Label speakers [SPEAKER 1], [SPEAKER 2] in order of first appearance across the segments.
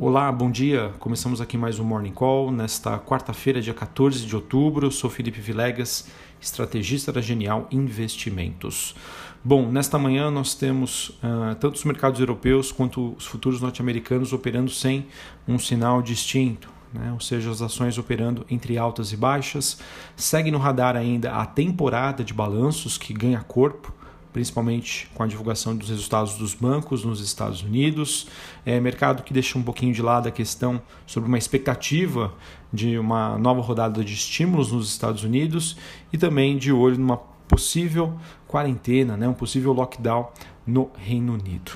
[SPEAKER 1] Olá, bom dia. Começamos aqui mais um Morning Call nesta quarta-feira, dia 14 de outubro. Eu sou Felipe Vilegas, estrategista da Genial Investimentos. Bom, nesta manhã nós temos uh, tanto os mercados europeus quanto os futuros norte-americanos operando sem um sinal distinto. Né? Ou seja, as ações operando entre altas e baixas. Segue no radar ainda a temporada de balanços que ganha corpo principalmente com a divulgação dos resultados dos bancos nos Estados Unidos. É mercado que deixa um pouquinho de lado a questão sobre uma expectativa de uma nova rodada de estímulos nos Estados Unidos e também de olho numa possível quarentena, né, um possível lockdown no Reino Unido.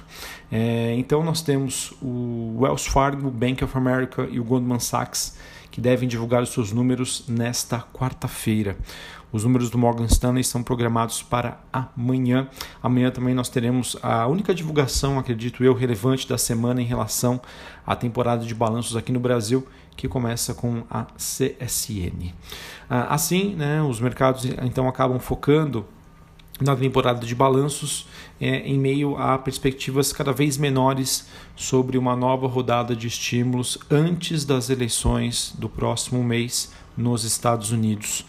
[SPEAKER 1] É, então nós temos o Wells Fargo, Bank of America e o Goldman Sachs que devem divulgar os seus números nesta quarta-feira. Os números do Morgan Stanley estão programados para amanhã. Amanhã também nós teremos a única divulgação, acredito eu, relevante da semana em relação à temporada de balanços aqui no Brasil, que começa com a CSN. Ah, assim, né, os mercados então acabam focando na temporada de balanços é, em meio a perspectivas cada vez menores sobre uma nova rodada de estímulos antes das eleições do próximo mês nos Estados Unidos.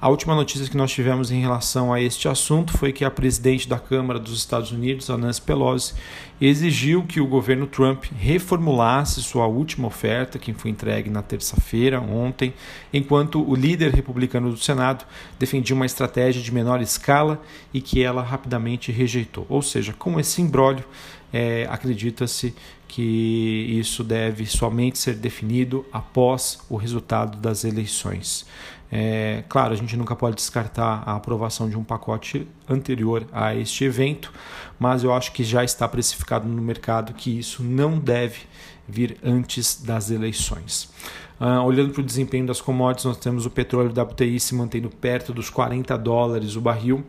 [SPEAKER 1] A última notícia que nós tivemos em relação a este assunto foi que a presidente da Câmara dos Estados Unidos, Nancy Pelosi, exigiu que o governo Trump reformulasse sua última oferta, que foi entregue na terça-feira, ontem, enquanto o líder republicano do Senado defendia uma estratégia de menor escala e que ela rapidamente rejeitou. Ou seja, com esse imbróglio, é, acredita-se que isso deve somente ser definido após o resultado das eleições. É, claro, a gente nunca pode descartar a aprovação de um pacote anterior a este evento, mas eu acho que já está precificado no mercado que isso não deve vir antes das eleições. Uh, olhando para o desempenho das commodities, nós temos o petróleo WTI se mantendo perto dos 40 dólares o barril.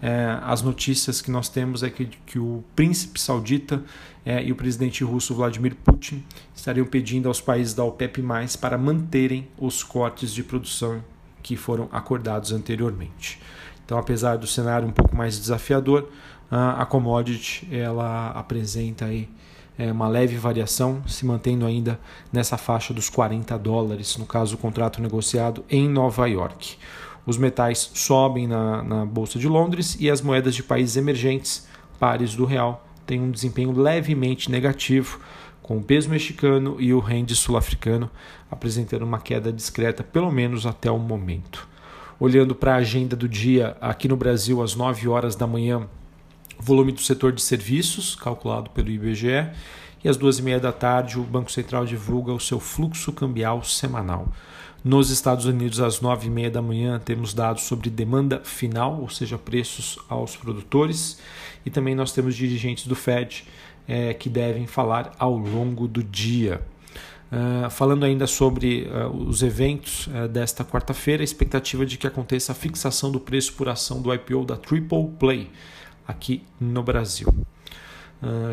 [SPEAKER 1] É, as notícias que nós temos é que, que o príncipe saudita é, e o presidente russo Vladimir Putin estariam pedindo aos países da OPEP+, para manterem os cortes de produção que foram acordados anteriormente. Então, apesar do cenário um pouco mais desafiador, a commodity ela apresenta aí é, uma leve variação, se mantendo ainda nessa faixa dos 40 dólares, no caso do contrato negociado em Nova York. Os metais sobem na, na Bolsa de Londres e as moedas de países emergentes, pares do real, têm um desempenho levemente negativo, com o peso mexicano e o rende sul-africano apresentando uma queda discreta, pelo menos até o momento. Olhando para a agenda do dia, aqui no Brasil, às 9 horas da manhã, volume do setor de serviços, calculado pelo IBGE, e às duas e meia da tarde o Banco Central divulga o seu fluxo cambial semanal. Nos Estados Unidos, às nove e meia da manhã, temos dados sobre demanda final, ou seja, preços aos produtores, e também nós temos dirigentes do Fed é, que devem falar ao longo do dia. Uh, falando ainda sobre uh, os eventos uh, desta quarta-feira, a expectativa de que aconteça a fixação do preço por ação do IPO da Triple Play aqui no Brasil.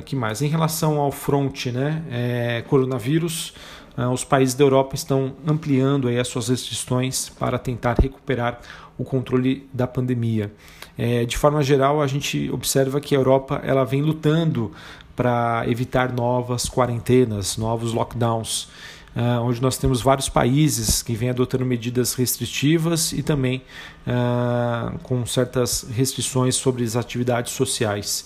[SPEAKER 1] que mais? Em relação ao front, né, é, coronavírus, os países da Europa estão ampliando aí as suas restrições para tentar recuperar o controle da pandemia. É, de forma geral, a gente observa que a Europa ela vem lutando para evitar novas quarentenas, novos lockdowns, uh, onde nós temos vários países que vêm adotando medidas restritivas e também uh, com certas restrições sobre as atividades sociais.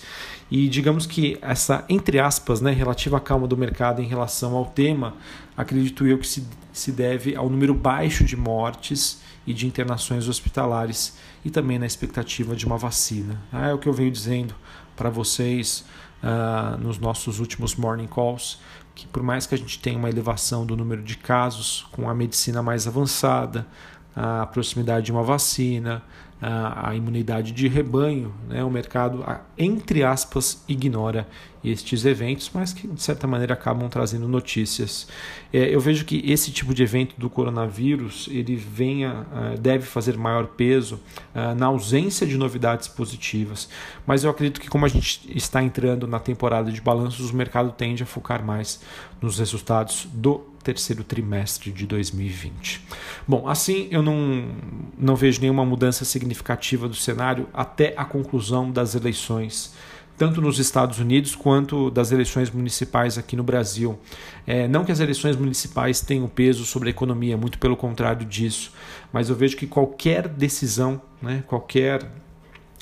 [SPEAKER 1] E digamos que essa, entre aspas, né, relativa calma do mercado em relação ao tema, acredito eu que se, se deve ao número baixo de mortes e de internações hospitalares e também na expectativa de uma vacina. Ah, é o que eu venho dizendo para vocês uh, nos nossos últimos morning calls, que por mais que a gente tenha uma elevação do número de casos com a medicina mais avançada, a proximidade de uma vacina, a, imunidade de rebanho, né? o mercado, entre aspas, ignora estes eventos, mas que de certa maneira acabam trazendo notícias. É, eu vejo que esse tipo de evento do coronavírus ele venha, deve fazer maior peso na ausência de novidades positivas, mas eu acredito que como a gente está entrando na temporada de balanços, o mercado tende a focar mais nos resultados do terceiro trimestre de 2020. Bom, assim eu não, não vejo nenhuma mudança significativa do cenário até a conclusão das eleições tanto nos Estados Unidos quanto das eleições municipais aqui no Brasil. É, não que as eleições municipais tenham peso sobre a economia, muito pelo contrário disso, mas eu vejo que qualquer decisão, né, qualquer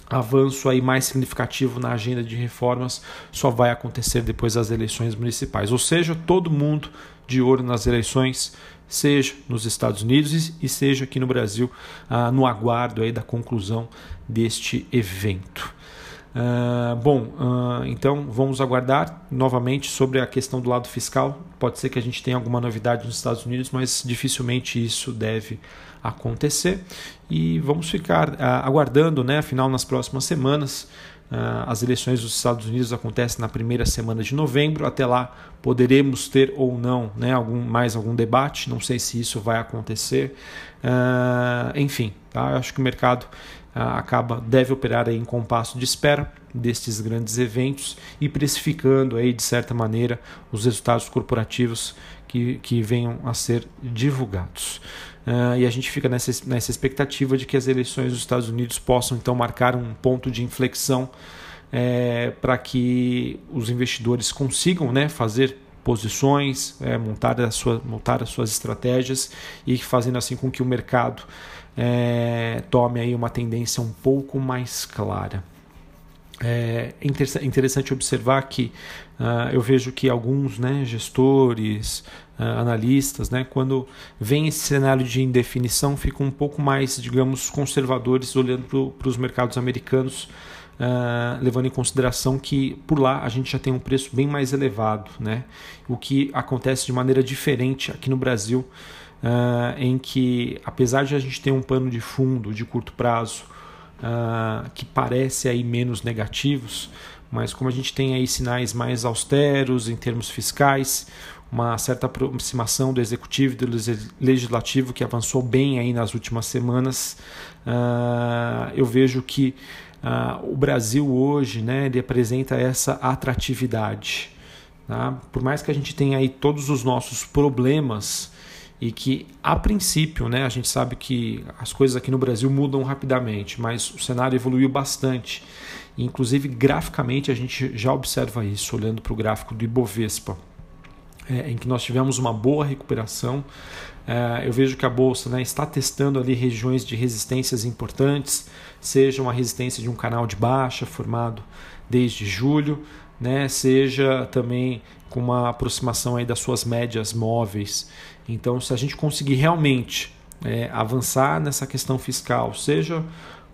[SPEAKER 1] avanço aí mais significativo na agenda de reformas só vai acontecer depois das eleições municipais. Ou seja, todo mundo de olho nas eleições, seja nos Estados Unidos e seja aqui no Brasil, ah, no aguardo aí da conclusão deste evento. Uh, bom, uh, então vamos aguardar novamente sobre a questão do lado fiscal. Pode ser que a gente tenha alguma novidade nos Estados Unidos, mas dificilmente isso deve acontecer. E vamos ficar uh, aguardando, né? Afinal, nas próximas semanas, as eleições dos Estados Unidos acontecem na primeira semana de novembro. Até lá poderemos ter ou não né, algum, mais algum debate. Não sei se isso vai acontecer. enfim, tá? acho que o mercado acaba deve operar em compasso de espera destes grandes eventos e precificando aí de certa maneira os resultados corporativos que, que venham a ser divulgados. Uh, e a gente fica nessa, nessa expectativa de que as eleições dos Estados Unidos possam então marcar um ponto de inflexão é, para que os investidores consigam né, fazer posições, é, montar, a sua, montar as suas estratégias e fazendo assim com que o mercado é, tome aí uma tendência um pouco mais clara. É interessante observar que uh, eu vejo que alguns né, gestores, uh, analistas, né, quando vem esse cenário de indefinição, ficam um pouco mais, digamos, conservadores olhando para os mercados americanos, uh, levando em consideração que por lá a gente já tem um preço bem mais elevado, né, o que acontece de maneira diferente aqui no Brasil uh, em que, apesar de a gente ter um pano de fundo de curto prazo uh, que parece aí menos negativos, mas como a gente tem aí sinais mais austeros em termos fiscais, uma certa aproximação do executivo e do legislativo que avançou bem aí nas últimas semanas, uh, eu vejo que o Brasil hoje, né, ele apresenta essa atratividade. Tá? Por mais que a gente tenha aí todos os nossos problemas e que a princípio, né, a gente sabe que as coisas aqui no Brasil mudam rapidamente, mas o cenário evoluiu bastante. Inclusive graficamente a gente já observa isso olhando para o gráfico do Ibovespa, é, em que nós tivemos uma boa recuperação. É, eu vejo que a bolsa né, está testando ali regiões de resistências importantes, seja uma resistência de um canal de baixa formado desde julho, né, seja também com uma aproximação aí das suas médias móveis. Então, se a gente conseguir realmente é, avançar nessa questão fiscal, seja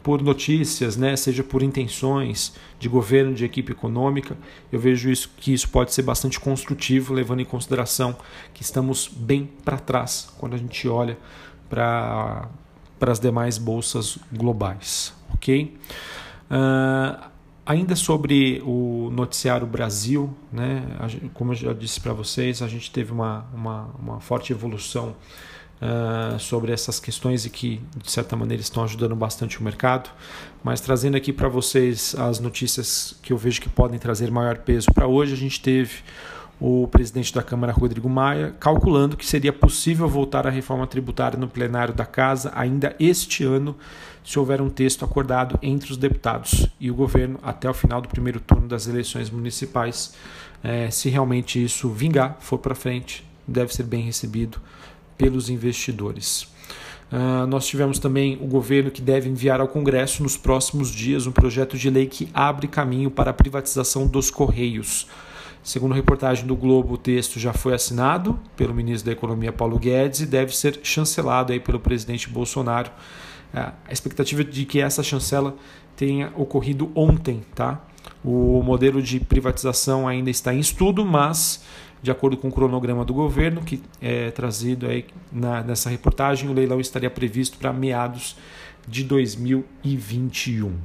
[SPEAKER 1] por notícias, né, seja por intenções de governo, de equipe econômica, eu vejo isso, que isso pode ser bastante construtivo, levando em consideração que estamos bem para trás quando a gente olha para as demais bolsas globais, ok? Uh, Ainda sobre o noticiário Brasil, né, como eu já disse para vocês, a gente teve uma, uma, uma forte evolução uh, sobre essas questões e que, de certa maneira, estão ajudando bastante o mercado. Mas trazendo aqui para vocês as notícias que eu vejo que podem trazer maior peso para hoje, a gente teve o presidente da Câmara, Rodrigo Maia, calculando que seria possível voltar à reforma tributária no plenário da Casa ainda este ano se houver um texto acordado entre os deputados e o governo até o final do primeiro turno das eleições municipais. É, se realmente isso vingar, for para frente, deve ser bem recebido pelos investidores. Uh, nós tivemos também o governo que deve enviar ao Congresso nos próximos dias um projeto de lei que abre caminho para a privatização dos Correios. Segundo reportagem do Globo, o texto já foi assinado pelo ministro da Economia Paulo Guedes e deve ser chancelado aí pelo presidente Bolsonaro é, a expectativa de que essa chancela tenha ocorrido ontem, tá? O modelo de privatização ainda está em estudo, mas de acordo com o cronograma do governo que é trazido aí na, nessa reportagem, o leilão estaria previsto para meados de 2021,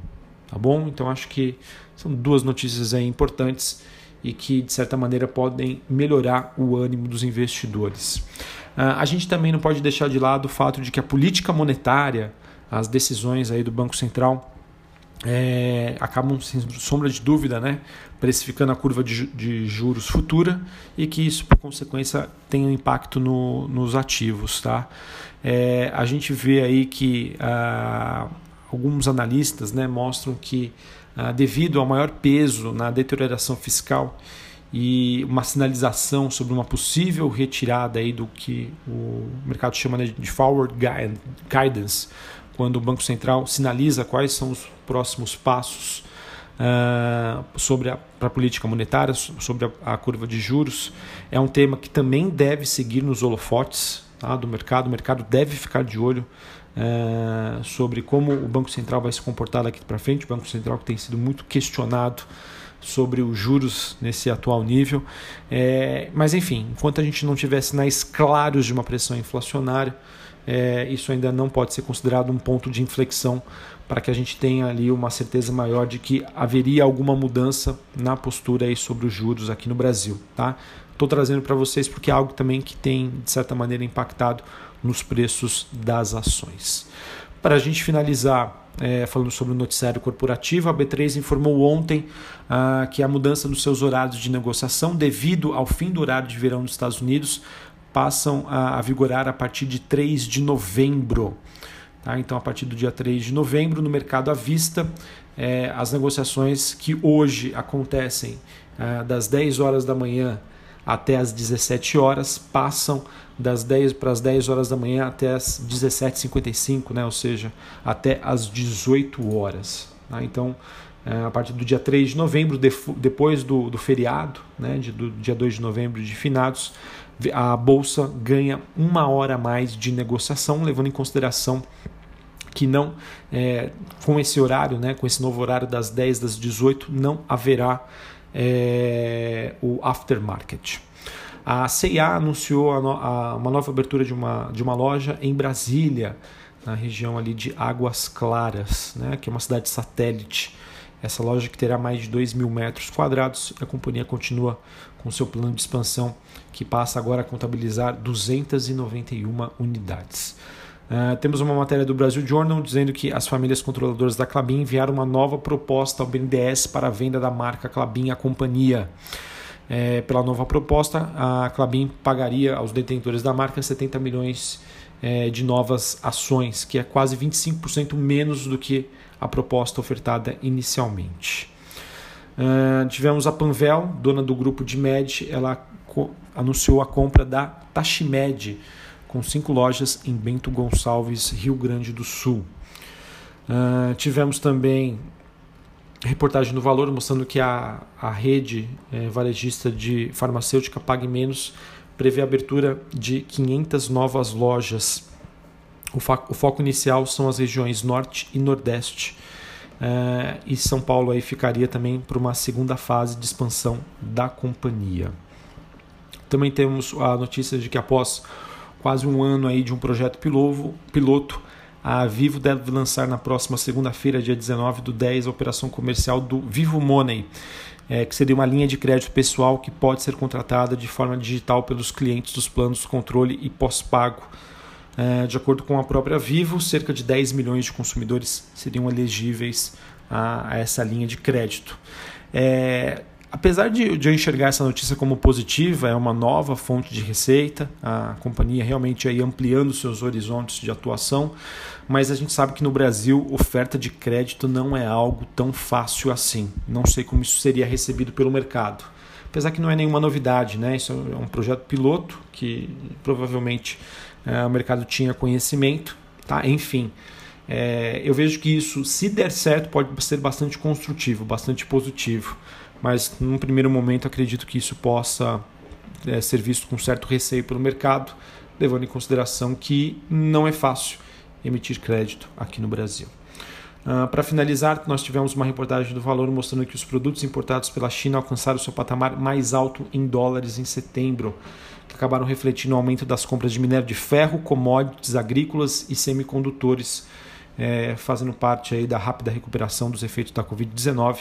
[SPEAKER 1] tá bom? Então acho que são duas notícias aí importantes e que de certa maneira podem melhorar o ânimo dos investidores. Uh, a gente também não pode deixar de lado o fato de que a política monetária as decisões aí do Banco Central é, acabam, sem sombra de dúvida, né, precificando a curva de, de, juros futura e que isso, por consequência, tem um impacto no, nos ativos. Tá? É, a gente vê aí que ah, alguns analistas né, mostram que ah, devido ao maior peso na deterioração fiscal e uma sinalização sobre uma possível retirada aí do que o mercado chama de forward guidance, quando o Banco Central sinaliza quais são os próximos passos uh, sobre a, a, política monetária, sobre a, a, curva de juros. É um tema que também deve seguir nos holofotes tá, do mercado. O mercado deve ficar de olho uh, sobre como o Banco Central vai se comportar daqui para frente. O Banco Central que tem sido muito questionado sobre os juros nesse atual nível. É, mas, enfim, enquanto a gente não tiver sinais claros de uma pressão inflacionária, é, isso ainda não pode ser considerado um ponto de inflexão para que a gente tenha ali uma certeza maior de que haveria alguma mudança na postura aí sobre os juros aqui no Brasil. Tá? Estou trazendo para vocês porque é algo também que tem, de certa maneira, impactado nos preços das ações. Para a gente finalizar, é, falando sobre o noticiário corporativo, a B3 informou ontem ah, que a mudança nos seus horários de negociação, devido ao fim do horário de verão nos Estados Unidos, passam a, a vigorar a partir de 3 de novembro. Tá? Então, a partir do dia 3 de novembro, no mercado à vista, é, as negociações que hoje acontecem é, das 10 horas da manhã até as 17 horas passam das 10 para as 10 horas da manhã até as 17h55, né? ou seja, até as 18 horas. Tá? Então, é, a partir do dia 3 de novembro, depois do, do feriado, né? De, do dia 2 de novembro de finados, a bolsa ganha uma hora a mais de negociação, levando em consideração que não, é, com esse horário, né, com esse novo horário das 10 das 18, não haverá é, o aftermarket. A CIA anunciou a no, a, uma nova abertura de uma, de uma loja em Brasília, na região ali de Águas Claras, né, que é uma cidade satélite. Essa loja que terá mais de 2 mil metros quadrados, a companhia continua com seu plano de expansão, que passa agora a contabilizar 291 unidades. Uh, temos uma matéria do Brasil Journal dizendo que as famílias controladoras da Clabin enviaram uma nova proposta ao BNDES para a venda da marca Clabin à companhia. É, pela nova proposta, a Clabin pagaria aos detentores da marca 70 milhões é, de novas ações, que é quase 25% menos do que a proposta ofertada inicialmente. Uh, tivemos a Panvel, dona do grupo de Med, ela anunciou a compra da Tashimed, com cinco lojas em Bento Gonçalves, Rio Grande do Sul. Uh, tivemos também reportagem no Valor mostrando que a, a rede é, varejista de farmacêutica Pague Menos prevê a abertura de 500 novas lojas. O, o foco inicial são as regiões Norte e Nordeste. Uh, e São Paulo aí ficaria também para uma segunda fase de expansão da companhia. Também temos a notícia de que após quase um ano aí de um projeto piloto, piloto a Vivo deve lançar na próxima segunda-feira, dia 19 do 10, a operação comercial do Vivo Money, é, que seria uma linha de crédito pessoal que pode ser contratada de forma digital pelos clientes dos planos controle e pós-pago. É, de acordo com a própria Vivo, cerca de 10 milhões de consumidores seriam elegíveis a, a essa linha de crédito. É, Apesar de, eu enxergar essa notícia como positiva, é uma nova fonte de receita, a companhia realmente aí ampliando seus horizontes de atuação, mas a gente sabe que no Brasil oferta de crédito não é algo tão fácil assim. Não sei como isso seria recebido pelo mercado. Apesar que não é nenhuma novidade, né? Isso é um projeto piloto que provavelmente é, o mercado tinha conhecimento, tá? Enfim, é, eu vejo que isso, se der certo, pode ser bastante construtivo, bastante positivo mas num primeiro momento acredito que isso possa é, ser visto com certo receio pelo mercado, levando em consideração que não é fácil emitir crédito aqui no Brasil. Uh, Para finalizar, nós tivemos uma reportagem do Valor mostrando que os produtos importados pela China alcançaram seu patamar mais alto em dólares em setembro, que acabaram refletindo o aumento das compras de minério de ferro, commodities agrícolas e semicondutores, é, fazendo parte aí da rápida recuperação dos efeitos da Covid-19,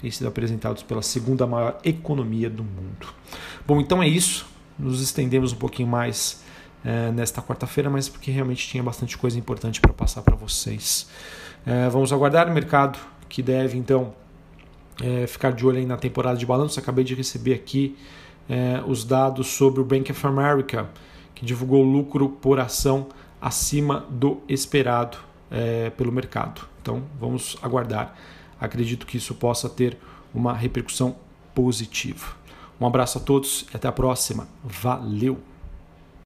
[SPEAKER 1] têm sido apresentados pela segunda maior economia do mundo. Bom, então é isso. Nos estendemos um pouquinho mais é, nesta quarta-feira, mas porque realmente tinha bastante coisa importante para passar para vocês. É, vamos aguardar o mercado que deve então é, ficar de olho na temporada de balanço. Acabei de receber aqui os dados sobre o Bank of America, que divulgou lucro por ação acima do esperado pelo mercado. Então vamos aguardar acredito que isso possa ter uma repercussão positiva. Um abraço a todos e até a próxima. Valeu!